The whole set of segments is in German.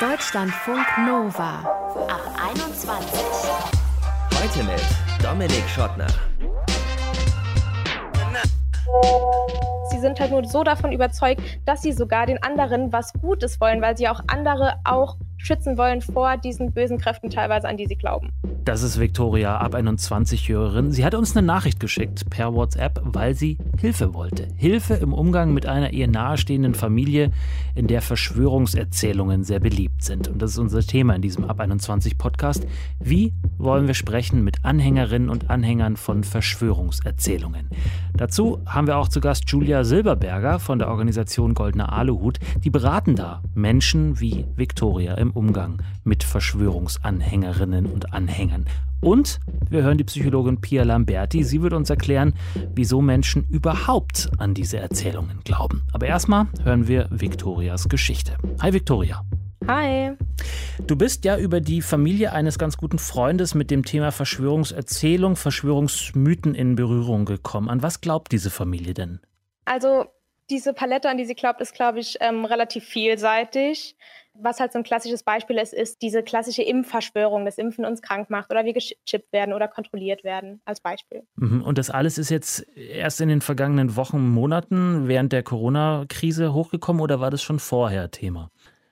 Deutschlandfunk Nova ab 21. Heute mit Dominik Schottner. Sie sind halt nur so davon überzeugt, dass sie sogar den anderen was Gutes wollen, weil sie auch andere auch schützen wollen vor diesen bösen Kräften teilweise, an die sie glauben. Das ist Viktoria, ab 21 Hörerin. Sie hat uns eine Nachricht geschickt per WhatsApp, weil sie Hilfe wollte. Hilfe im Umgang mit einer ihr nahestehenden Familie, in der Verschwörungserzählungen sehr beliebt sind. Und das ist unser Thema in diesem Ab 21 Podcast. Wie wollen wir sprechen mit Anhängerinnen und Anhängern von Verschwörungserzählungen? Dazu haben wir auch zu Gast Julia Silberberger von der Organisation Goldener Aluhut. Die beraten da Menschen wie Viktoria im Umgang mit Verschwörungsanhängerinnen und Anhängern. Und wir hören die Psychologin Pia Lamberti. Sie wird uns erklären, wieso Menschen überhaupt an diese Erzählungen glauben. Aber erstmal hören wir Viktorias Geschichte. Hi Viktoria. Hi. Du bist ja über die Familie eines ganz guten Freundes mit dem Thema Verschwörungserzählung, Verschwörungsmythen in Berührung gekommen. An was glaubt diese Familie denn? Also diese Palette, an die sie glaubt, ist, glaube ich, ähm, relativ vielseitig. Was halt so ein klassisches Beispiel ist, ist diese klassische Impfverschwörung, dass Impfen uns krank macht oder wir gechippt werden oder kontrolliert werden, als Beispiel. Mhm. Und das alles ist jetzt erst in den vergangenen Wochen, Monaten während der Corona-Krise hochgekommen oder war das schon vorher Thema?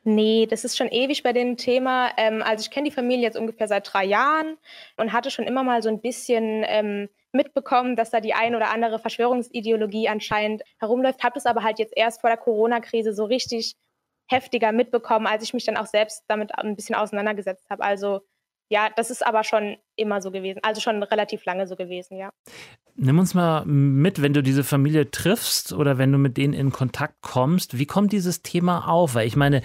Nee, das ist schon ewig bei dem Thema. Ähm, also ich kenne die Familie jetzt ungefähr seit drei Jahren und hatte schon immer mal so ein bisschen ähm, mitbekommen, dass da die ein oder andere Verschwörungsideologie anscheinend herumläuft. Habe das aber halt jetzt erst vor der Corona-Krise so richtig heftiger mitbekommen, als ich mich dann auch selbst damit ein bisschen auseinandergesetzt habe. Also ja, das ist aber schon immer so gewesen, also schon relativ lange so gewesen, ja. Nimm uns mal mit, wenn du diese Familie triffst oder wenn du mit denen in Kontakt kommst, wie kommt dieses Thema auf? Weil ich meine,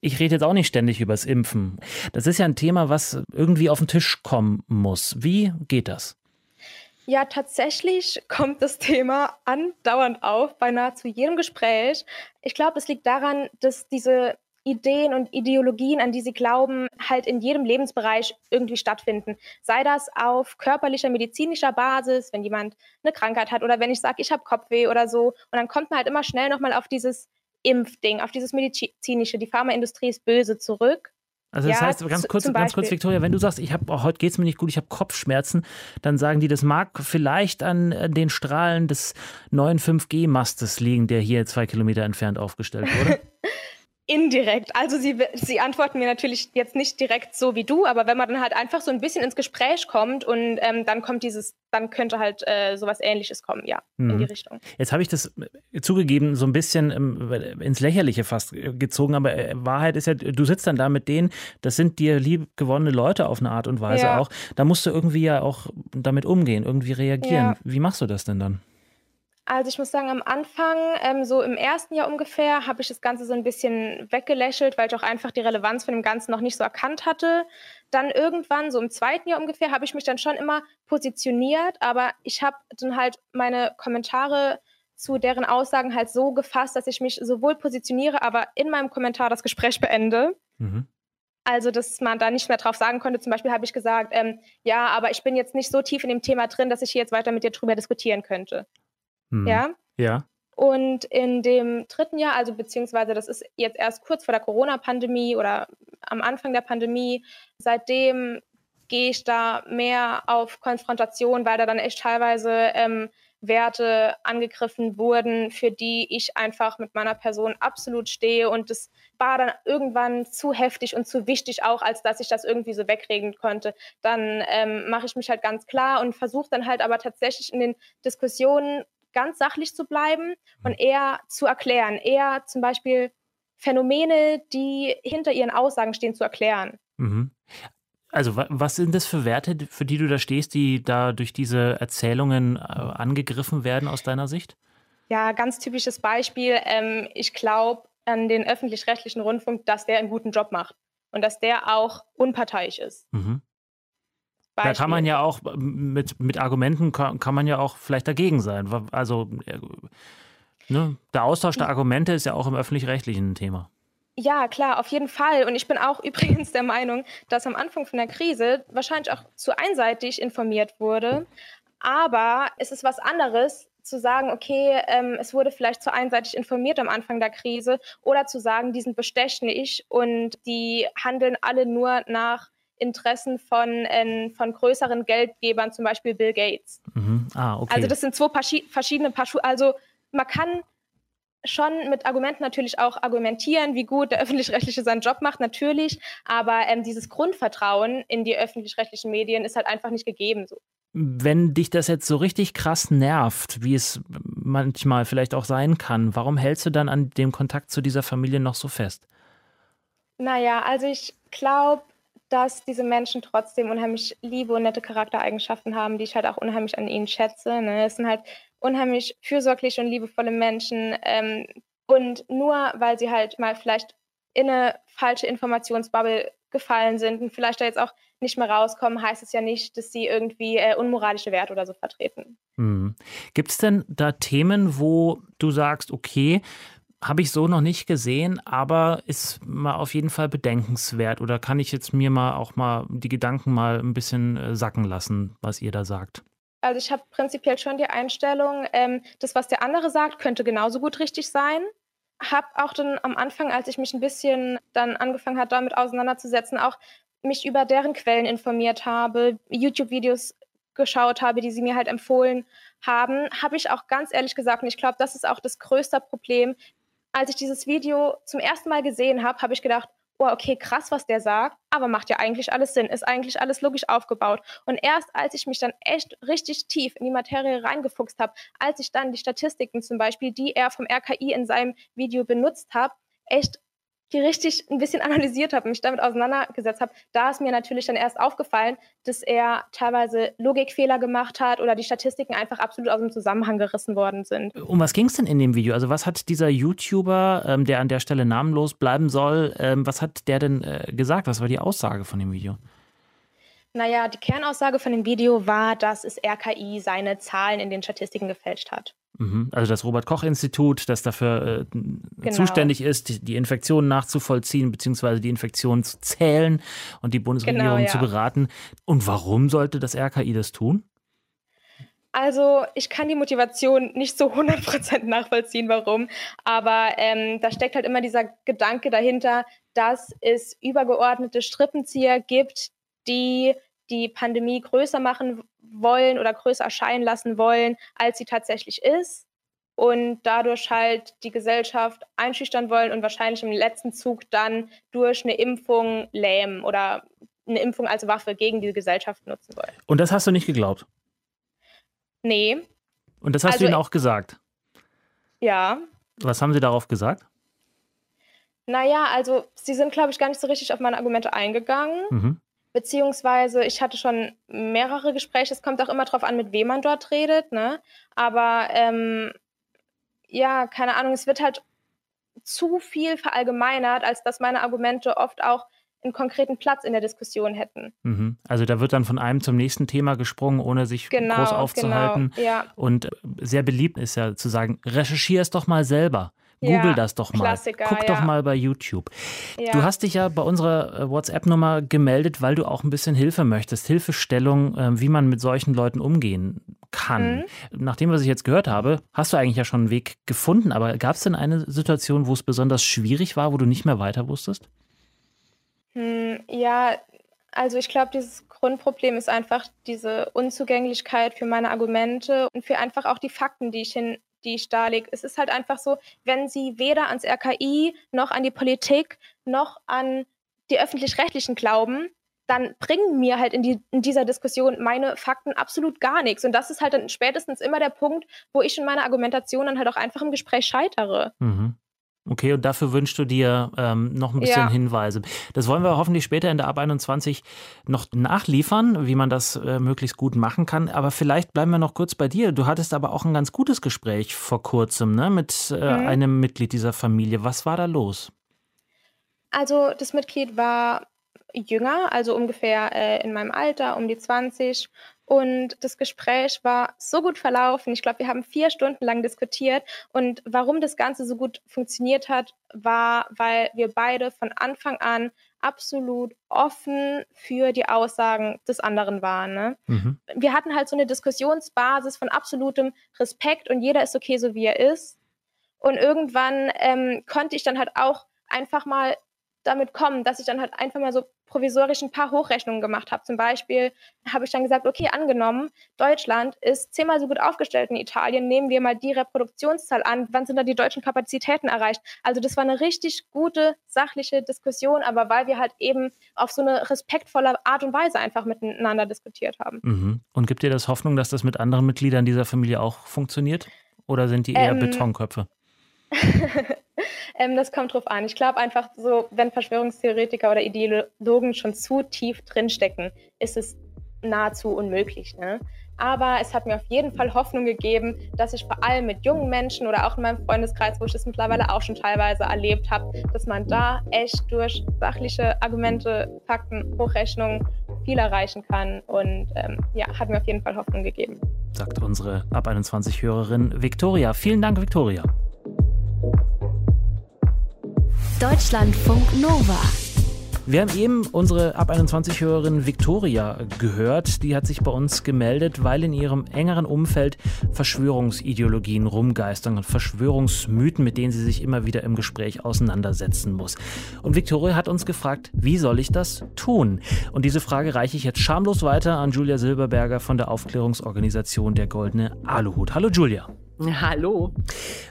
ich rede jetzt auch nicht ständig übers Impfen. Das ist ja ein Thema, was irgendwie auf den Tisch kommen muss. Wie geht das? Ja, tatsächlich kommt das Thema andauernd auf bei nahezu jedem Gespräch. Ich glaube, es liegt daran, dass diese Ideen und Ideologien, an die sie glauben, halt in jedem Lebensbereich irgendwie stattfinden. Sei das auf körperlicher, medizinischer Basis, wenn jemand eine Krankheit hat oder wenn ich sage, ich habe Kopfweh oder so. Und dann kommt man halt immer schnell nochmal auf dieses Impfding, auf dieses medizinische. Die Pharmaindustrie ist böse zurück. Also das ja, heißt, ganz kurz, ganz kurz, Victoria, wenn du sagst, ich habe heute geht es mir nicht gut, ich habe Kopfschmerzen, dann sagen die, das mag vielleicht an den Strahlen des neuen 5G-Mastes liegen, der hier zwei Kilometer entfernt aufgestellt wurde. Indirekt. Also sie, sie antworten mir natürlich jetzt nicht direkt so wie du, aber wenn man dann halt einfach so ein bisschen ins Gespräch kommt und ähm, dann kommt dieses, dann könnte halt äh, sowas ähnliches kommen, ja, mhm. in die Richtung. Jetzt habe ich das äh, zugegeben so ein bisschen ähm, ins Lächerliche fast gezogen, aber äh, Wahrheit ist ja, du sitzt dann da mit denen, das sind dir lieb gewonnene Leute auf eine Art und Weise ja. auch. Da musst du irgendwie ja auch damit umgehen, irgendwie reagieren. Ja. Wie machst du das denn dann? Also ich muss sagen, am Anfang, ähm, so im ersten Jahr ungefähr, habe ich das Ganze so ein bisschen weggelächelt, weil ich auch einfach die Relevanz von dem Ganzen noch nicht so erkannt hatte. Dann irgendwann, so im zweiten Jahr ungefähr, habe ich mich dann schon immer positioniert, aber ich habe dann halt meine Kommentare zu deren Aussagen halt so gefasst, dass ich mich sowohl positioniere, aber in meinem Kommentar das Gespräch beende. Mhm. Also, dass man da nicht mehr drauf sagen konnte. Zum Beispiel habe ich gesagt, ähm, ja, aber ich bin jetzt nicht so tief in dem Thema drin, dass ich hier jetzt weiter mit dir drüber diskutieren könnte. Hm. Ja. Ja. Und in dem dritten Jahr, also beziehungsweise das ist jetzt erst kurz vor der Corona-Pandemie oder am Anfang der Pandemie, seitdem gehe ich da mehr auf Konfrontation, weil da dann echt teilweise ähm, Werte angegriffen wurden, für die ich einfach mit meiner Person absolut stehe. Und das war dann irgendwann zu heftig und zu wichtig auch, als dass ich das irgendwie so wegreden konnte. Dann ähm, mache ich mich halt ganz klar und versuche dann halt aber tatsächlich in den Diskussionen ganz sachlich zu bleiben und mhm. eher zu erklären, eher zum Beispiel Phänomene, die hinter ihren Aussagen stehen, zu erklären. Mhm. Also was sind das für Werte, für die du da stehst, die da durch diese Erzählungen äh, angegriffen werden aus deiner Sicht? Ja, ganz typisches Beispiel. Ähm, ich glaube an den öffentlich-rechtlichen Rundfunk, dass der einen guten Job macht und dass der auch unparteiisch ist. Mhm. Beispiel. Da kann man ja auch mit, mit Argumenten kann, kann man ja auch vielleicht dagegen sein. Also äh, ne, der Austausch der Argumente ist ja auch im öffentlich-rechtlichen ein Thema. Ja, klar, auf jeden Fall. Und ich bin auch übrigens der Meinung, dass am Anfang von der Krise wahrscheinlich auch zu einseitig informiert wurde. Aber es ist was anderes, zu sagen, okay, ähm, es wurde vielleicht zu einseitig informiert am Anfang der Krise oder zu sagen, die sind bestechlich und die handeln alle nur nach Interessen von, äh, von größeren Geldgebern, zum Beispiel Bill Gates. Mhm. Ah, okay. Also das sind zwei verschiedene Paar Schuhe. Also man kann schon mit Argumenten natürlich auch argumentieren, wie gut der öffentlich-rechtliche seinen Job macht, natürlich. Aber ähm, dieses Grundvertrauen in die öffentlich-rechtlichen Medien ist halt einfach nicht gegeben. So. Wenn dich das jetzt so richtig krass nervt, wie es manchmal vielleicht auch sein kann, warum hältst du dann an dem Kontakt zu dieser Familie noch so fest? Naja, also ich glaube, dass diese Menschen trotzdem unheimlich liebe und nette Charaktereigenschaften haben, die ich halt auch unheimlich an ihnen schätze. Ne? Es sind halt unheimlich fürsorgliche und liebevolle Menschen. Ähm, und nur weil sie halt mal vielleicht in eine falsche Informationsbubble gefallen sind und vielleicht da jetzt auch nicht mehr rauskommen, heißt es ja nicht, dass sie irgendwie äh, unmoralische Werte oder so vertreten. Hm. Gibt es denn da Themen, wo du sagst, okay, habe ich so noch nicht gesehen, aber ist mal auf jeden Fall bedenkenswert oder kann ich jetzt mir mal auch mal die Gedanken mal ein bisschen äh, sacken lassen, was ihr da sagt? Also ich habe prinzipiell schon die Einstellung, ähm, das, was der andere sagt, könnte genauso gut richtig sein. Habe auch dann am Anfang, als ich mich ein bisschen dann angefangen habe, damit auseinanderzusetzen, auch mich über deren Quellen informiert habe, YouTube-Videos geschaut habe, die sie mir halt empfohlen haben, habe ich auch ganz ehrlich gesagt, und ich glaube, das ist auch das größte Problem, als ich dieses Video zum ersten Mal gesehen habe, habe ich gedacht, oh, okay, krass, was der sagt, aber macht ja eigentlich alles Sinn, ist eigentlich alles logisch aufgebaut. Und erst als ich mich dann echt richtig tief in die Materie reingefuchst habe, als ich dann die Statistiken zum Beispiel, die er vom RKI in seinem Video benutzt hat, echt die richtig ein bisschen analysiert habe, mich damit auseinandergesetzt habe, da ist mir natürlich dann erst aufgefallen, dass er teilweise Logikfehler gemacht hat oder die Statistiken einfach absolut aus dem Zusammenhang gerissen worden sind. Um was ging es denn in dem Video? Also was hat dieser YouTuber, ähm, der an der Stelle namenlos bleiben soll, ähm, was hat der denn äh, gesagt? Was war die Aussage von dem Video? Naja, die Kernaussage von dem Video war, dass es RKI seine Zahlen in den Statistiken gefälscht hat. Mhm. Also das Robert-Koch-Institut, das dafür äh, genau. zuständig ist, die Infektionen nachzuvollziehen, beziehungsweise die Infektionen zu zählen und die Bundesregierung genau, ja. zu beraten. Und warum sollte das RKI das tun? Also ich kann die Motivation nicht so 100% nachvollziehen, warum, aber ähm, da steckt halt immer dieser Gedanke dahinter, dass es übergeordnete Strippenzieher gibt, die die Pandemie größer machen wollen oder größer erscheinen lassen wollen, als sie tatsächlich ist und dadurch halt die Gesellschaft einschüchtern wollen und wahrscheinlich im letzten Zug dann durch eine Impfung lähmen oder eine Impfung als Waffe gegen die Gesellschaft nutzen wollen. Und das hast du nicht geglaubt? Nee. Und das hast also, du ihnen auch gesagt? Ja. Was haben sie darauf gesagt? Naja, also sie sind, glaube ich, gar nicht so richtig auf meine Argumente eingegangen. Mhm. Beziehungsweise ich hatte schon mehrere Gespräche. Es kommt auch immer darauf an, mit wem man dort redet. Ne? Aber ähm, ja, keine Ahnung, es wird halt zu viel verallgemeinert, als dass meine Argumente oft auch einen konkreten Platz in der Diskussion hätten. Mhm. Also da wird dann von einem zum nächsten Thema gesprungen, ohne sich genau, groß aufzuhalten. Genau, ja. Und sehr beliebt ist ja zu sagen, recherchier es doch mal selber. Google ja, das doch mal. Klassiker, Guck doch mal bei YouTube. Ja. Du hast dich ja bei unserer äh, WhatsApp-Nummer gemeldet, weil du auch ein bisschen Hilfe möchtest. Hilfestellung, äh, wie man mit solchen Leuten umgehen kann. Mhm. Nach dem, was ich jetzt gehört habe, hast du eigentlich ja schon einen Weg gefunden. Aber gab es denn eine Situation, wo es besonders schwierig war, wo du nicht mehr weiter wusstest? Hm, ja, also ich glaube, dieses Grundproblem ist einfach diese Unzugänglichkeit für meine Argumente und für einfach auch die Fakten, die ich hin die darlege. Es ist halt einfach so, wenn sie weder ans RKI noch an die Politik noch an die öffentlich-rechtlichen glauben, dann bringen mir halt in, die, in dieser Diskussion meine Fakten absolut gar nichts. Und das ist halt dann spätestens immer der Punkt, wo ich in meiner Argumentation dann halt auch einfach im Gespräch scheitere. Mhm. Okay, und dafür wünschst du dir ähm, noch ein bisschen ja. Hinweise. Das wollen wir hoffentlich später in der Ab 21 noch nachliefern, wie man das äh, möglichst gut machen kann. Aber vielleicht bleiben wir noch kurz bei dir. Du hattest aber auch ein ganz gutes Gespräch vor kurzem ne, mit äh, mhm. einem Mitglied dieser Familie. Was war da los? Also das Mitglied war jünger, also ungefähr äh, in meinem Alter, um die 20 Und das Gespräch war so gut verlaufen. Ich glaube, wir haben vier Stunden lang diskutiert. Und warum das Ganze so gut funktioniert hat, war, weil wir beide von Anfang an absolut offen für die Aussagen des anderen waren. Ne? Mhm. Wir hatten halt so eine Diskussionsbasis von absolutem Respekt und jeder ist okay, so wie er ist. Und irgendwann ähm, konnte ich dann halt auch einfach mal damit kommen, dass ich dann halt einfach mal so provisorisch ein paar Hochrechnungen gemacht habe. Zum Beispiel habe ich dann gesagt, okay, angenommen, Deutschland ist zehnmal so gut aufgestellt in Italien, nehmen wir mal die Reproduktionszahl an, wann sind da die deutschen Kapazitäten erreicht? Also das war eine richtig gute, sachliche Diskussion, aber weil wir halt eben auf so eine respektvolle Art und Weise einfach miteinander diskutiert haben. Mhm. Und gibt dir das Hoffnung, dass das mit anderen Mitgliedern dieser Familie auch funktioniert? Oder sind die eher ähm, Betonköpfe? ähm, das kommt drauf an. Ich glaube einfach so, wenn Verschwörungstheoretiker oder Ideologen schon zu tief drinstecken, ist es nahezu unmöglich. Ne? Aber es hat mir auf jeden Fall Hoffnung gegeben, dass ich vor allem mit jungen Menschen oder auch in meinem Freundeskreis, wo ich das mittlerweile auch schon teilweise erlebt habe, dass man da echt durch sachliche Argumente, Fakten, Hochrechnungen viel erreichen kann. Und ähm, ja, hat mir auf jeden Fall Hoffnung gegeben. Sagt unsere Ab 21 Hörerin Viktoria. Vielen Dank, Viktoria. Deutschlandfunk Nova. Wir haben eben unsere Ab 21 Hörerin Victoria gehört. Die hat sich bei uns gemeldet, weil in ihrem engeren Umfeld Verschwörungsideologien rumgeistern und Verschwörungsmythen, mit denen sie sich immer wieder im Gespräch auseinandersetzen muss. Und Victoria hat uns gefragt, wie soll ich das tun? Und diese Frage reiche ich jetzt schamlos weiter an Julia Silberberger von der Aufklärungsorganisation Der Goldene Aluhut. Hallo Julia. Hallo.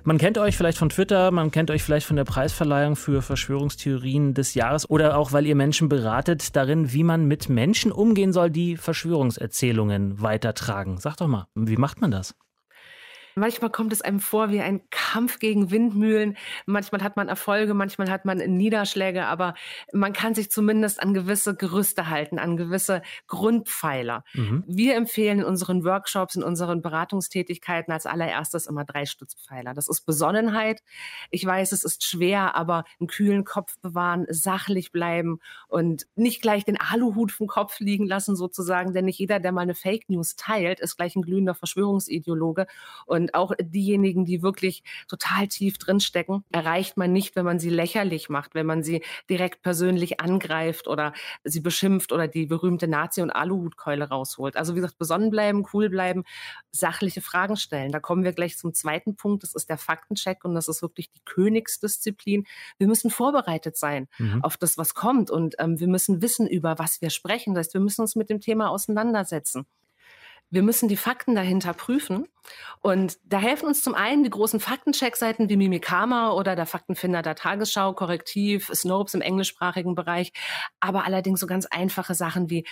Man kennt euch vielleicht von Twitter, man kennt euch vielleicht von der Preisverleihung für Verschwörungstheorien des Jahres oder auch, weil ihr Menschen beratet darin, wie man mit Menschen umgehen soll, die Verschwörungserzählungen weitertragen. Sag doch mal, wie macht man das? Manchmal kommt es einem vor wie ein Kampf gegen Windmühlen. Manchmal hat man Erfolge, manchmal hat man Niederschläge, aber man kann sich zumindest an gewisse Gerüste halten, an gewisse Grundpfeiler. Mhm. Wir empfehlen in unseren Workshops, in unseren Beratungstätigkeiten als allererstes immer drei Stützpfeiler. Das ist Besonnenheit. Ich weiß, es ist schwer, aber einen kühlen Kopf bewahren, sachlich bleiben und nicht gleich den Aluhut vom Kopf liegen lassen sozusagen, denn nicht jeder, der mal eine Fake News teilt, ist gleich ein glühender Verschwörungsideologe und und auch diejenigen, die wirklich total tief drinstecken, erreicht man nicht, wenn man sie lächerlich macht, wenn man sie direkt persönlich angreift oder sie beschimpft oder die berühmte Nazi- und Aluhutkeule rausholt. Also wie gesagt, besonnen bleiben, cool bleiben, sachliche Fragen stellen. Da kommen wir gleich zum zweiten Punkt. Das ist der Faktencheck und das ist wirklich die Königsdisziplin. Wir müssen vorbereitet sein mhm. auf das, was kommt und ähm, wir müssen wissen, über was wir sprechen. Das heißt, wir müssen uns mit dem Thema auseinandersetzen. Wir müssen die Fakten dahinter prüfen. Und da helfen uns zum einen die großen Faktencheck-Seiten wie Mimikama oder der Faktenfinder der Tagesschau, Korrektiv, Snopes im englischsprachigen Bereich, aber allerdings so ganz einfache Sachen wie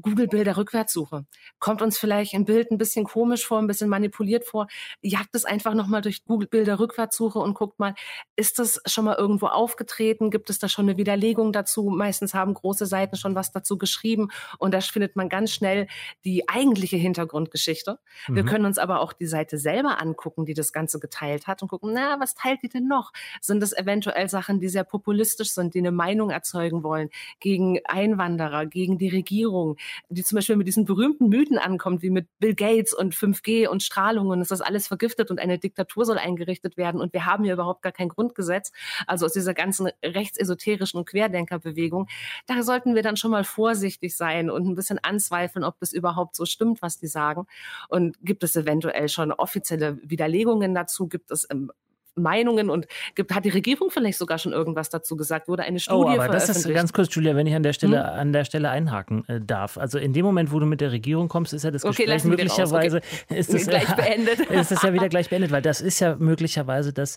Google-Bilder-Rückwärtssuche. Kommt uns vielleicht ein Bild ein bisschen komisch vor, ein bisschen manipuliert vor, jagt es einfach nochmal durch Google-Bilder-Rückwärtssuche und guckt mal, ist das schon mal irgendwo aufgetreten? Gibt es da schon eine Widerlegung dazu? Meistens haben große Seiten schon was dazu geschrieben und da findet man ganz schnell die eigentliche Hintergrundgeschichte. Mhm. Wir können uns aber auch die Seite selber angucken, die das Ganze geteilt hat und gucken, na, was teilt die denn noch? Sind es eventuell Sachen, die sehr populistisch sind, die eine Meinung erzeugen wollen gegen Einwanderer, gegen die Regierung, die zum Beispiel mit diesen berühmten Mythen ankommt, wie mit Bill Gates und 5G und Strahlung und ist das alles vergiftet und eine Diktatur soll eingerichtet werden und wir haben hier überhaupt gar kein Grundgesetz. Also aus dieser ganzen rechtsesoterischen Querdenkerbewegung, da sollten wir dann schon mal vorsichtig sein und ein bisschen anzweifeln, ob das überhaupt so stimmt, was die sagen. Und gibt es eventuell schon offizielle Widerlegungen dazu? Gibt es ähm, Meinungen und gibt, hat die Regierung vielleicht sogar schon irgendwas dazu gesagt? Wurde eine oh, Studie oh, aber das ist ganz kurz, Julia, wenn ich an der Stelle, hm? an der Stelle einhaken äh, darf. Also in dem Moment, wo du mit der Regierung kommst, ist ja das okay, Gespräch möglicherweise okay. ist es, gleich beendet. ist es ja wieder gleich beendet, weil das ist ja möglicherweise das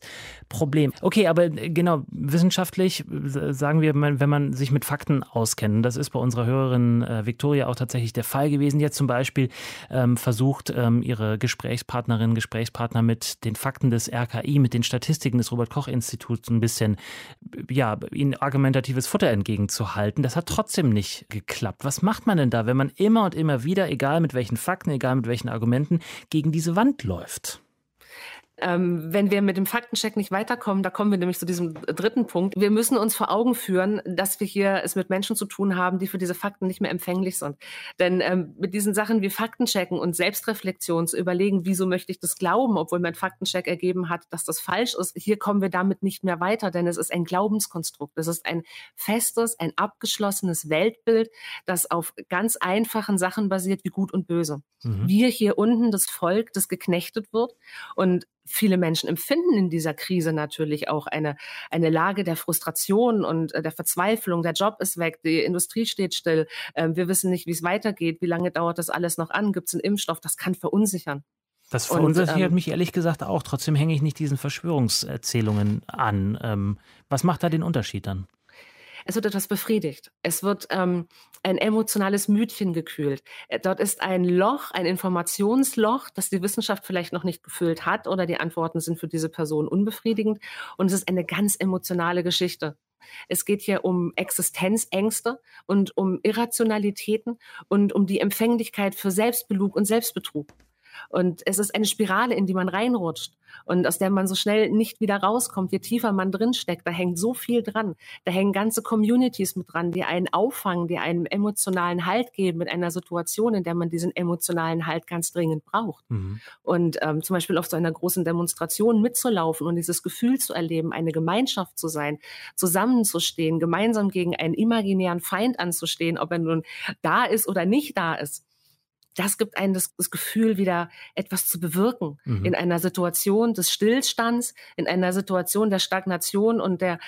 Problem. Okay, aber äh, genau, wissenschaftlich sagen wir, wenn man sich mit Fakten auskennt, das ist bei unserer Hörerin äh, Victoria auch tatsächlich der Fall gewesen. Jetzt zum Beispiel ähm, versucht ähm, ihre Gesprächspartnerin, Gesprächspartner mit den Fakten des RKI, mit den Statistiken des Robert-Koch-Instituts ein bisschen, ja, ihnen argumentatives Futter entgegenzuhalten. Das hat trotzdem nicht geklappt. Was macht man denn da, wenn man immer und immer wieder, egal mit welchen Fakten, egal mit welchen Argumenten, gegen diese Wand läuft? Ähm, wenn wir mit dem Faktencheck nicht weiterkommen, da kommen wir nämlich zu diesem dritten Punkt. Wir müssen uns vor Augen führen, dass wir hier es mit Menschen zu tun haben, die für diese Fakten nicht mehr empfänglich sind. Denn ähm, mit diesen Sachen wie Faktenchecken und Selbstreflexion zu überlegen, wieso möchte ich das glauben, obwohl mein Faktencheck ergeben hat, dass das falsch ist, hier kommen wir damit nicht mehr weiter, denn es ist ein Glaubenskonstrukt. Es ist ein festes, ein abgeschlossenes Weltbild, das auf ganz einfachen Sachen basiert wie gut und böse. Mhm. Wir hier unten, das Volk, das geknechtet wird und viele Menschen empfinden in dieser Krise natürlich auch eine, eine Lage der Frustration und äh, der Verzweiflung. Der Job ist weg, die Industrie steht still. Ähm, wir wissen nicht, wie es weitergeht. Wie lange dauert das alles noch an? Gibt es einen Impfstoff? Das kann verunsichern. Das verunsichert ähm, mich ehrlich gesagt auch. Trotzdem hänge ich nicht diesen Verschwörungserzählungen an. Ähm, was macht da den Unterschied dann? Es wird etwas befriedigt. Es wird ähm, ein emotionales Mütchen gekühlt. Äh, dort ist ein Loch, ein Informationsloch, das die Wissenschaft vielleicht noch nicht gefüllt hat oder die Antworten sind für diese Person unbefriedigend. Und es ist eine ganz emotionale Geschichte. Es geht hier um Existenzängste und um Irrationalitäten und um die Empfänglichkeit für Selbstbelug und Selbstbetrug. Und es ist eine Spirale, in die man reinrutscht und aus der man so schnell nicht wieder rauskommt. Je tiefer man drinsteckt, da hängt so viel dran. Da hängen ganze Communities mit dran, die einen auffangen, die einen emotionalen Halt geben in einer Situation, in der man diesen emotionalen Halt ganz dringend braucht. Mhm. Und ähm, zum Beispiel auf so einer großen Demonstration mitzulaufen und dieses Gefühl zu erleben, eine Gemeinschaft zu sein, zusammenzustehen, gemeinsam gegen einen imaginären Feind anzustehen, ob er nun da ist oder nicht da ist das gibt einem das, das Gefühl, wieder etwas zu bewirken mhm. in einer Situation des Stillstands, in einer Situation der Stagnation und der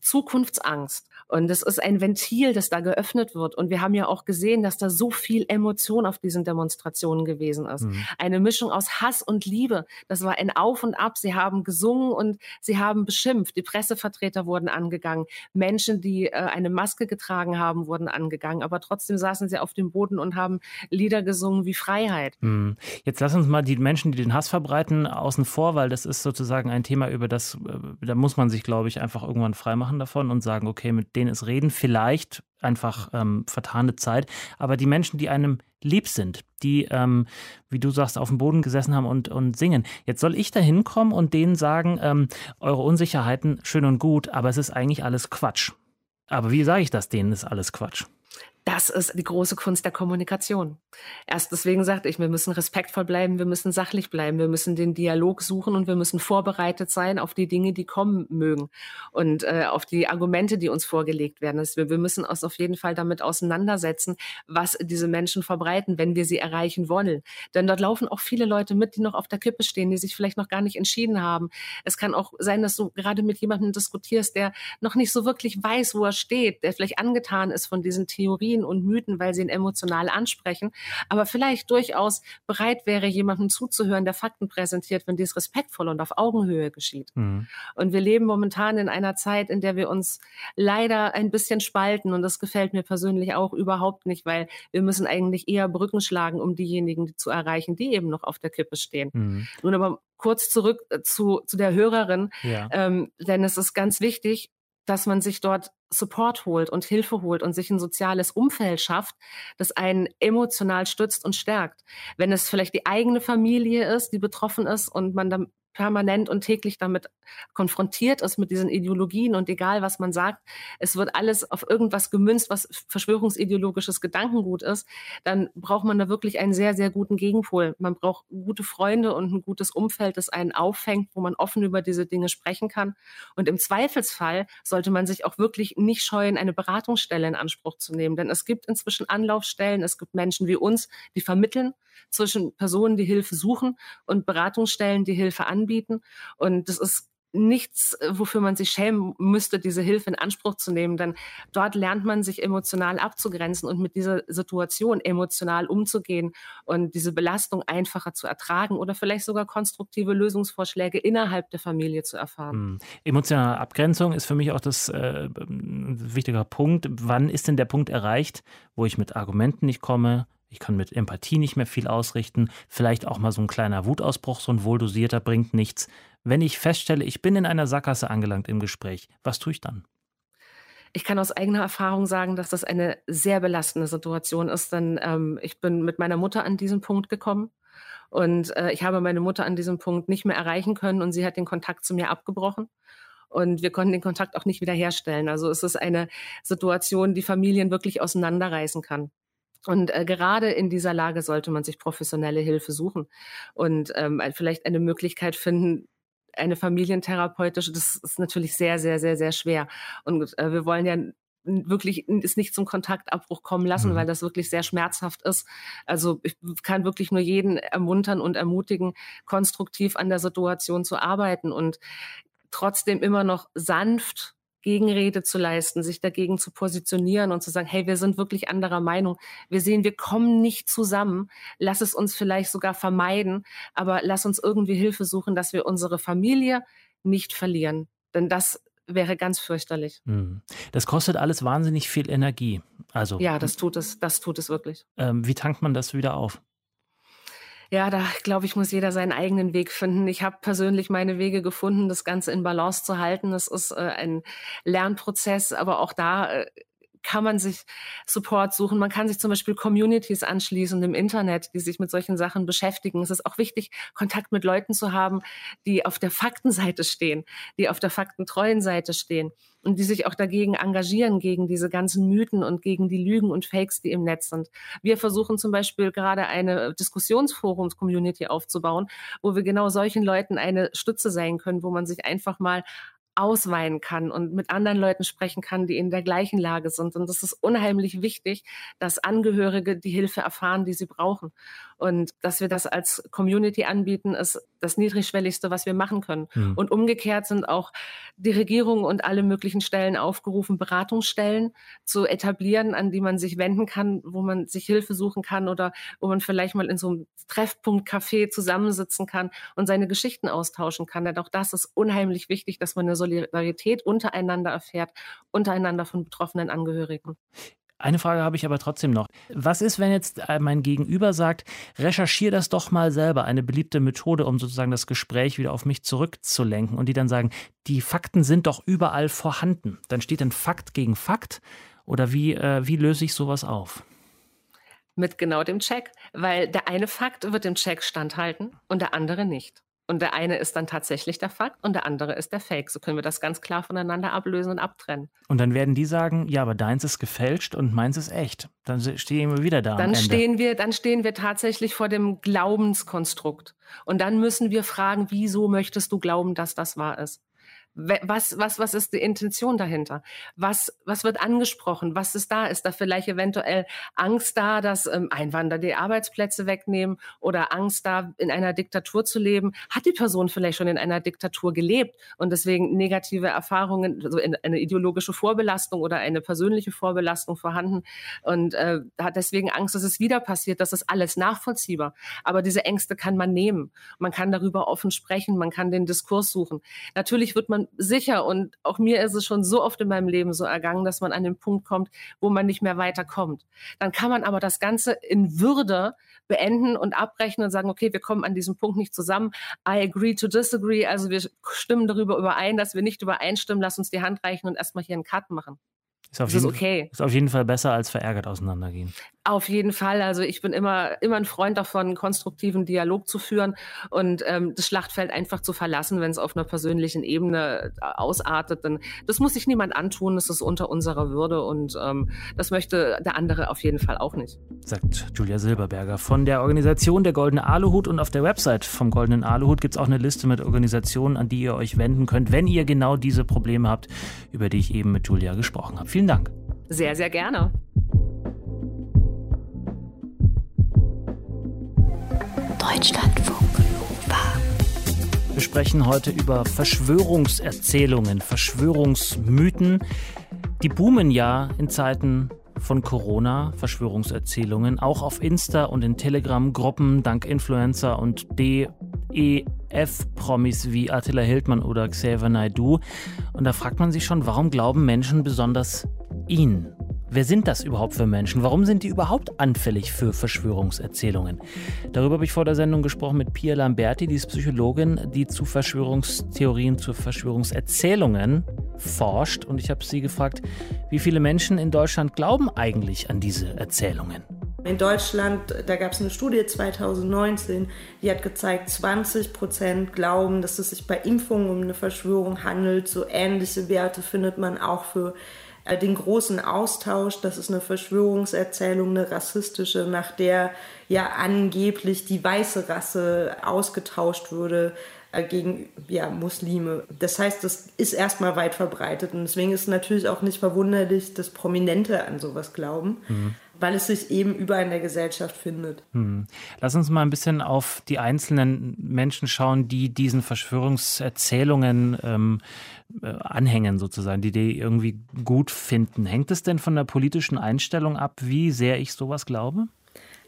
Zukunftsangst. Und das ist ein Ventil, das da geöffnet wird. Und wir haben ja auch gesehen, dass da so viel Emotion auf diesen Demonstrationen gewesen ist. Mhm. Eine Mischung aus Hass und Liebe. Das war ein Auf und Ab. Sie haben gesungen und sie haben beschimpft. Die Pressevertreter wurden angegangen. Menschen, die äh, eine Maske getragen haben, wurden angegangen. Aber trotzdem saßen sie auf dem Boden und haben Lieder gesungen wie Freiheit. Mhm. Jetzt lass uns mal die Menschen, die den Hass verbreiten, außen vor, weil das ist sozusagen ein Thema, über das, äh, da muss man sich, glaube ich, einfach irgendwann freimachen davon und sagen, okay, mit denen es reden, vielleicht einfach ähm, vertane Zeit, aber die Menschen, die einem lieb sind, die, ähm, wie du sagst, auf dem Boden gesessen haben und, und singen. Jetzt soll ich da hinkommen und denen sagen, ähm, eure Unsicherheiten schön und gut, aber es ist eigentlich alles Quatsch. Aber wie sage ich das denen, ist alles Quatsch? Das ist die große Kunst der Kommunikation. Erst deswegen sagte ich, wir müssen respektvoll bleiben, wir müssen sachlich bleiben, wir müssen den Dialog suchen und wir müssen vorbereitet sein auf die Dinge, die kommen mögen und äh, auf die Argumente, die uns vorgelegt werden. Also wir, wir müssen uns auf jeden Fall damit auseinandersetzen, was diese Menschen verbreiten, wenn wir sie erreichen wollen. Denn dort laufen auch viele Leute mit, die noch auf der Kippe stehen, die sich vielleicht noch gar nicht entschieden haben. Es kann auch sein, dass du gerade mit jemandem diskutierst, der noch nicht so wirklich weiß, wo er steht, der vielleicht angetan ist von diesen Theorien Theorien und Mythen, weil sie ihn emotional ansprechen, aber vielleicht durchaus bereit wäre, jemandem zuzuhören, der Fakten präsentiert, wenn dies respektvoll und auf Augenhöhe geschieht. Mhm. Und wir leben momentan in einer Zeit, in der wir uns leider ein bisschen spalten und das gefällt mir persönlich auch überhaupt nicht, weil wir müssen eigentlich eher Brücken schlagen, um diejenigen zu erreichen, die eben noch auf der Kippe stehen. Mhm. Nun aber kurz zurück äh, zu, zu der Hörerin, ja. ähm, denn es ist ganz wichtig, dass man sich dort Support holt und Hilfe holt und sich ein soziales Umfeld schafft, das einen emotional stützt und stärkt. Wenn es vielleicht die eigene Familie ist, die betroffen ist und man dann permanent und täglich damit konfrontiert ist mit diesen Ideologien und egal was man sagt, es wird alles auf irgendwas gemünzt, was verschwörungsideologisches Gedankengut ist, dann braucht man da wirklich einen sehr, sehr guten Gegenpol. Man braucht gute Freunde und ein gutes Umfeld, das einen auffängt, wo man offen über diese Dinge sprechen kann. Und im Zweifelsfall sollte man sich auch wirklich nicht scheuen, eine Beratungsstelle in Anspruch zu nehmen. Denn es gibt inzwischen Anlaufstellen, es gibt Menschen wie uns, die vermitteln zwischen Personen, die Hilfe suchen und Beratungsstellen, die Hilfe anbieten. Und das ist nichts, wofür man sich schämen müsste, diese Hilfe in Anspruch zu nehmen. Denn dort lernt man sich emotional abzugrenzen und mit dieser Situation emotional umzugehen und diese Belastung einfacher zu ertragen oder vielleicht sogar konstruktive Lösungsvorschläge innerhalb der Familie zu erfahren. Hm. Emotionale Abgrenzung ist für mich auch das äh, wichtiger Punkt. Wann ist denn der Punkt erreicht, wo ich mit Argumenten nicht komme, ich kann mit Empathie nicht mehr viel ausrichten. Vielleicht auch mal so ein kleiner Wutausbruch, so ein wohldosierter bringt nichts. Wenn ich feststelle, ich bin in einer Sackgasse angelangt im Gespräch, was tue ich dann? Ich kann aus eigener Erfahrung sagen, dass das eine sehr belastende Situation ist, denn ähm, ich bin mit meiner Mutter an diesen Punkt gekommen Und äh, ich habe meine Mutter an diesem Punkt nicht mehr erreichen können und sie hat den Kontakt zu mir abgebrochen. Und wir konnten den Kontakt auch nicht wiederherstellen. Also es ist eine Situation, die Familien wirklich auseinanderreißen kann. Und äh, gerade in dieser Lage sollte man sich professionelle Hilfe suchen und ähm, vielleicht eine Möglichkeit finden, eine familientherapeutische, das ist natürlich sehr, sehr, sehr, sehr schwer. Und äh, wir wollen ja wirklich es nicht zum Kontaktabbruch kommen lassen, mhm. weil das wirklich sehr schmerzhaft ist. Also ich kann wirklich nur jeden ermuntern und ermutigen, konstruktiv an der Situation zu arbeiten und trotzdem immer noch sanft Gegenrede zu leisten, sich dagegen zu positionieren und zu sagen, hey, wir sind wirklich anderer Meinung. Wir sehen, wir kommen nicht zusammen. Lass es uns vielleicht sogar vermeiden, aber lass uns irgendwie Hilfe suchen, dass wir unsere Familie nicht verlieren. Denn das wäre ganz fürchterlich. Hm. Das kostet alles wahnsinnig viel Energie. Also ja, das tut es, das tut es wirklich. Ähm, wie tankt man das wieder auf? Ja, da glaube ich, muss jeder seinen eigenen Weg finden. Ich habe persönlich meine Wege gefunden, das Ganze in Balance zu halten. Das ist äh, ein Lernprozess, aber auch da äh, kann man sich Support suchen. Man kann sich zum Beispiel Communities anschließen im Internet, die sich mit solchen Sachen beschäftigen. Es ist auch wichtig, Kontakt mit Leuten zu haben, die auf der Faktenseite stehen, die auf der faktentreuen Seite stehen und die sich auch dagegen engagieren, gegen diese ganzen Mythen und gegen die Lügen und Fakes, die im Netz sind. Wir versuchen zum Beispiel gerade eine Diskussionsforums-Community aufzubauen, wo wir genau solchen Leuten eine Stütze sein können, wo man sich einfach mal ausweinen kann und mit anderen Leuten sprechen kann, die in der gleichen Lage sind. Und das ist unheimlich wichtig, dass Angehörige die Hilfe erfahren, die sie brauchen. Und dass wir das als Community anbieten, ist das niedrigschwelligste, was wir machen können. Mhm. Und umgekehrt sind auch die Regierung und alle möglichen Stellen aufgerufen, Beratungsstellen zu etablieren, an die man sich wenden kann, wo man sich Hilfe suchen kann oder wo man vielleicht mal in so einem Treffpunkt-Café zusammensitzen kann und seine Geschichten austauschen kann. Denn auch das ist unheimlich wichtig, dass man eine Solidarität untereinander erfährt, untereinander von betroffenen Angehörigen. Eine Frage habe ich aber trotzdem noch. Was ist, wenn jetzt äh, mein Gegenüber sagt, recherchiere das doch mal selber, eine beliebte Methode, um sozusagen das Gespräch wieder auf mich zurückzulenken und die dann sagen, die Fakten sind doch überall vorhanden. Dann steht ein Fakt gegen Fakt oder wie, äh, wie löse ich sowas auf? Mit genau dem Check, weil der eine Fakt wird dem Check standhalten und der andere nicht. Und der eine ist dann tatsächlich der Fakt und der andere ist der Fake. So können wir das ganz klar voneinander ablösen und abtrennen. Und dann werden die sagen, ja, aber deins ist gefälscht und meins ist echt. Dann stehen wir wieder da. Dann stehen wir, dann stehen wir tatsächlich vor dem Glaubenskonstrukt. Und dann müssen wir fragen, wieso möchtest du glauben, dass das wahr ist? Was, was, was ist die Intention dahinter? Was, was wird angesprochen? Was ist da? Ist da vielleicht eventuell Angst da, dass ähm, Einwanderer die Arbeitsplätze wegnehmen oder Angst da, in einer Diktatur zu leben? Hat die Person vielleicht schon in einer Diktatur gelebt und deswegen negative Erfahrungen, also eine ideologische Vorbelastung oder eine persönliche Vorbelastung vorhanden und äh, hat deswegen Angst, dass es wieder passiert? Das ist alles nachvollziehbar. Aber diese Ängste kann man nehmen. Man kann darüber offen sprechen, man kann den Diskurs suchen. Natürlich wird man man sicher und auch mir ist es schon so oft in meinem Leben so ergangen, dass man an den Punkt kommt, wo man nicht mehr weiterkommt. Dann kann man aber das Ganze in Würde beenden und abbrechen und sagen, okay, wir kommen an diesem Punkt nicht zusammen. I agree to disagree. Also wir stimmen darüber überein, dass wir nicht übereinstimmen. Lass uns die Hand reichen und erstmal hier einen Cut machen. Ist auf, jeden, ist okay. ist auf jeden Fall besser als verärgert auseinandergehen. Auf jeden Fall. Also ich bin immer, immer ein Freund davon, konstruktiven Dialog zu führen und ähm, das Schlachtfeld einfach zu verlassen, wenn es auf einer persönlichen Ebene äh, ausartet. Denn das muss sich niemand antun. Das ist unter unserer Würde und ähm, das möchte der andere auf jeden Fall auch nicht. Sagt Julia Silberberger von der Organisation der Goldene Aluhut und auf der Website vom Goldenen Aluhut gibt es auch eine Liste mit Organisationen, an die ihr euch wenden könnt, wenn ihr genau diese Probleme habt, über die ich eben mit Julia gesprochen habe. Vielen Dank. Sehr, sehr gerne. Deutschlandfunk Nova. Wir sprechen heute über Verschwörungserzählungen, Verschwörungsmythen. Die boomen ja in Zeiten von Corona, Verschwörungserzählungen, auch auf Insta und in Telegram-Gruppen dank Influencer und DEF-Promis wie Attila Hildmann oder Xavier Naidoo. Und da fragt man sich schon, warum glauben Menschen besonders ihn? Wer sind das überhaupt für Menschen? Warum sind die überhaupt anfällig für Verschwörungserzählungen? Darüber habe ich vor der Sendung gesprochen mit Pia Lamberti, die ist Psychologin, die zu Verschwörungstheorien, zu Verschwörungserzählungen forscht. Und ich habe sie gefragt, wie viele Menschen in Deutschland glauben eigentlich an diese Erzählungen? In Deutschland, da gab es eine Studie 2019, die hat gezeigt, 20 Prozent glauben, dass es sich bei Impfungen um eine Verschwörung handelt. So ähnliche Werte findet man auch für den großen Austausch. Das ist eine Verschwörungserzählung, eine rassistische, nach der ja angeblich die weiße Rasse ausgetauscht würde äh, gegen ja, Muslime. Das heißt, das ist erstmal weit verbreitet und deswegen ist es natürlich auch nicht verwunderlich, dass Prominente an sowas glauben. Mhm weil es sich eben überall in der Gesellschaft findet. Hm. Lass uns mal ein bisschen auf die einzelnen Menschen schauen, die diesen Verschwörungserzählungen ähm, äh, anhängen, sozusagen, die die irgendwie gut finden. Hängt es denn von der politischen Einstellung ab, wie sehr ich sowas glaube?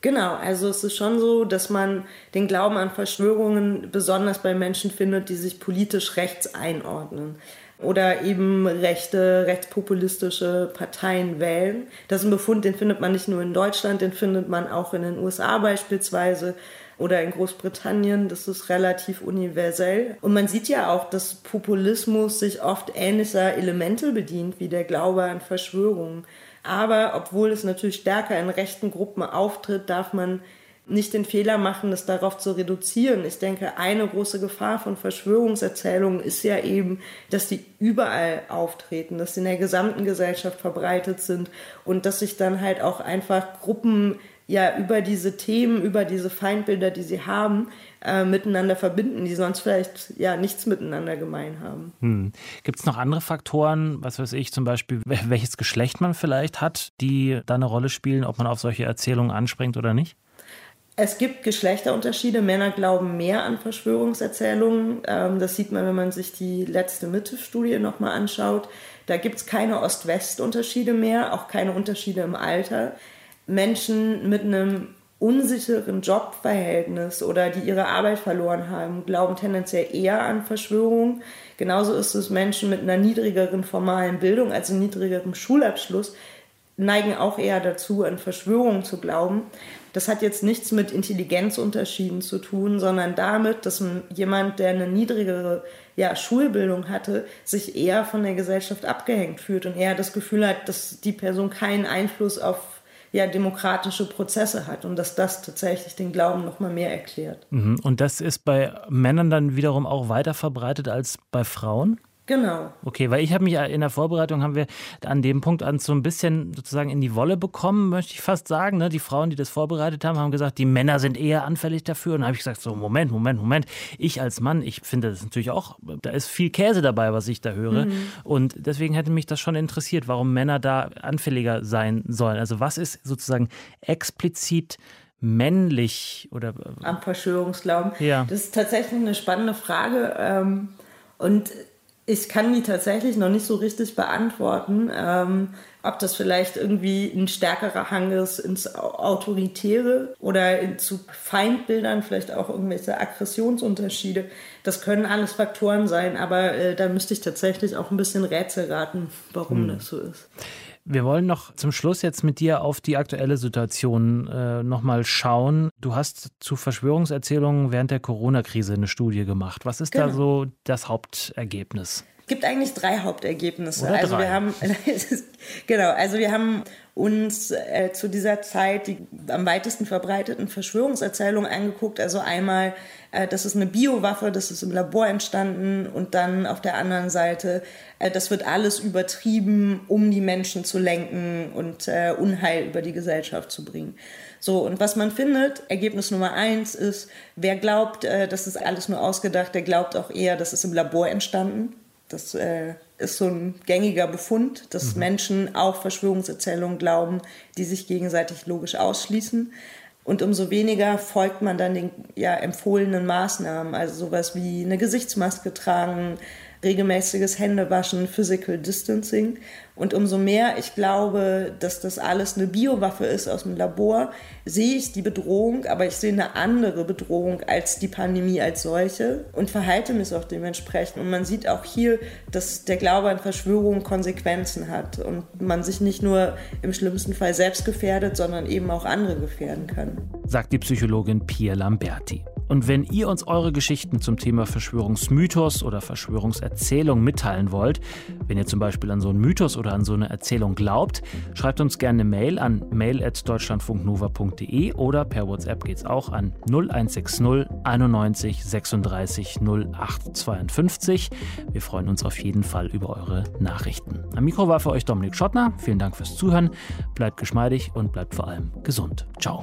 Genau, also es ist schon so, dass man den Glauben an Verschwörungen besonders bei Menschen findet, die sich politisch rechts einordnen oder eben rechte, rechtspopulistische Parteien wählen. Das ist ein Befund, den findet man nicht nur in Deutschland, den findet man auch in den USA beispielsweise oder in Großbritannien. Das ist relativ universell. Und man sieht ja auch, dass Populismus sich oft ähnlicher Elemente bedient wie der Glaube an Verschwörungen. Aber obwohl es natürlich stärker in rechten Gruppen auftritt, darf man nicht den Fehler machen, das darauf zu reduzieren. Ich denke, eine große Gefahr von Verschwörungserzählungen ist ja eben, dass die überall auftreten, dass sie in der gesamten Gesellschaft verbreitet sind und dass sich dann halt auch einfach Gruppen ja über diese Themen, über diese Feindbilder, die sie haben, äh, miteinander verbinden, die sonst vielleicht ja nichts miteinander gemein haben. Hm. Gibt es noch andere Faktoren, was weiß ich, zum Beispiel, welches Geschlecht man vielleicht hat, die da eine Rolle spielen, ob man auf solche Erzählungen anspringt oder nicht? Es gibt Geschlechterunterschiede. Männer glauben mehr an Verschwörungserzählungen. Ähm, das sieht man, wenn man sich die letzte Mitte-Studie nochmal anschaut. Da gibt es keine Ost-West-Unterschiede mehr, auch keine Unterschiede im Alter. Menschen mit einem unsicheren Jobverhältnis oder die ihre Arbeit verloren haben, glauben tendenziell eher an Verschwörungen. Genauso ist es Menschen mit einer niedrigeren formalen Bildung, also niedrigerem Schulabschluss, neigen auch eher dazu, an Verschwörungen zu glauben. Das hat jetzt nichts mit Intelligenzunterschieden zu tun, sondern damit, dass jemand, der eine niedrigere ja, Schulbildung hatte, sich eher von der Gesellschaft abgehängt fühlt und eher das Gefühl hat, dass die Person keinen Einfluss auf ja, demokratische Prozesse hat und dass das tatsächlich den Glauben noch mal mehr erklärt. Mhm. Und das ist bei Männern dann wiederum auch weiter verbreitet als bei Frauen? Genau. Okay, weil ich habe mich in der Vorbereitung haben wir an dem Punkt an so ein bisschen sozusagen in die Wolle bekommen, möchte ich fast sagen. Ne? Die Frauen, die das vorbereitet haben, haben gesagt, die Männer sind eher anfällig dafür. Und dann habe ich gesagt, so Moment, Moment, Moment. Ich als Mann, ich finde das natürlich auch, da ist viel Käse dabei, was ich da höre. Mhm. Und deswegen hätte mich das schon interessiert, warum Männer da anfälliger sein sollen. Also was ist sozusagen explizit männlich oder äh, am Verschwörungsglauben? Ja. Das ist tatsächlich eine spannende Frage. Ähm, und ich kann die tatsächlich noch nicht so richtig beantworten, ähm, ob das vielleicht irgendwie ein stärkerer Hang ist ins Autoritäre oder in, zu Feindbildern, vielleicht auch irgendwelche Aggressionsunterschiede. Das können alles Faktoren sein, aber äh, da müsste ich tatsächlich auch ein bisschen Rätsel raten, warum hm. das so ist. Wir wollen noch zum Schluss jetzt mit dir auf die aktuelle Situation äh, nochmal schauen. Du hast zu Verschwörungserzählungen während der Corona-Krise eine Studie gemacht. Was ist genau. da so das Hauptergebnis? Es gibt eigentlich drei Hauptergebnisse. Oder also drei. wir haben genau, also wir haben uns äh, zu dieser Zeit die am weitesten verbreiteten Verschwörungserzählungen angeguckt. Also einmal, äh, das ist eine Biowaffe, das ist im Labor entstanden und dann auf der anderen Seite, äh, das wird alles übertrieben, um die Menschen zu lenken und äh, Unheil über die Gesellschaft zu bringen. So, und was man findet, Ergebnis Nummer eins ist, wer glaubt, äh, das ist alles nur ausgedacht, der glaubt auch eher, das ist im Labor entstanden. Das äh, ist so ein gängiger Befund, dass mhm. Menschen auch Verschwörungserzählungen glauben, die sich gegenseitig logisch ausschließen. Und umso weniger folgt man dann den ja, empfohlenen Maßnahmen, also sowas wie eine Gesichtsmaske tragen, regelmäßiges Händewaschen, Physical Distancing. Und umso mehr ich glaube, dass das alles eine Biowaffe ist aus dem Labor, sehe ich die Bedrohung, aber ich sehe eine andere Bedrohung als die Pandemie als solche und verhalte mich auch dementsprechend. Und man sieht auch hier, dass der Glaube an Verschwörungen Konsequenzen hat und man sich nicht nur im schlimmsten Fall selbst gefährdet, sondern eben auch andere gefährden kann. Sagt die Psychologin Pia Lamberti. Und wenn ihr uns eure Geschichten zum Thema Verschwörungsmythos oder Verschwörungserzählung mitteilen wollt, wenn ihr zum Beispiel an so einen Mythos oder an so eine Erzählung glaubt, schreibt uns gerne eine Mail an mail.deutschlandfunknova.de oder per WhatsApp geht's auch an 0160 91 36 08 52. Wir freuen uns auf jeden Fall über eure Nachrichten. Am Mikro war für euch Dominik Schottner. Vielen Dank fürs Zuhören. Bleibt geschmeidig und bleibt vor allem gesund. Ciao.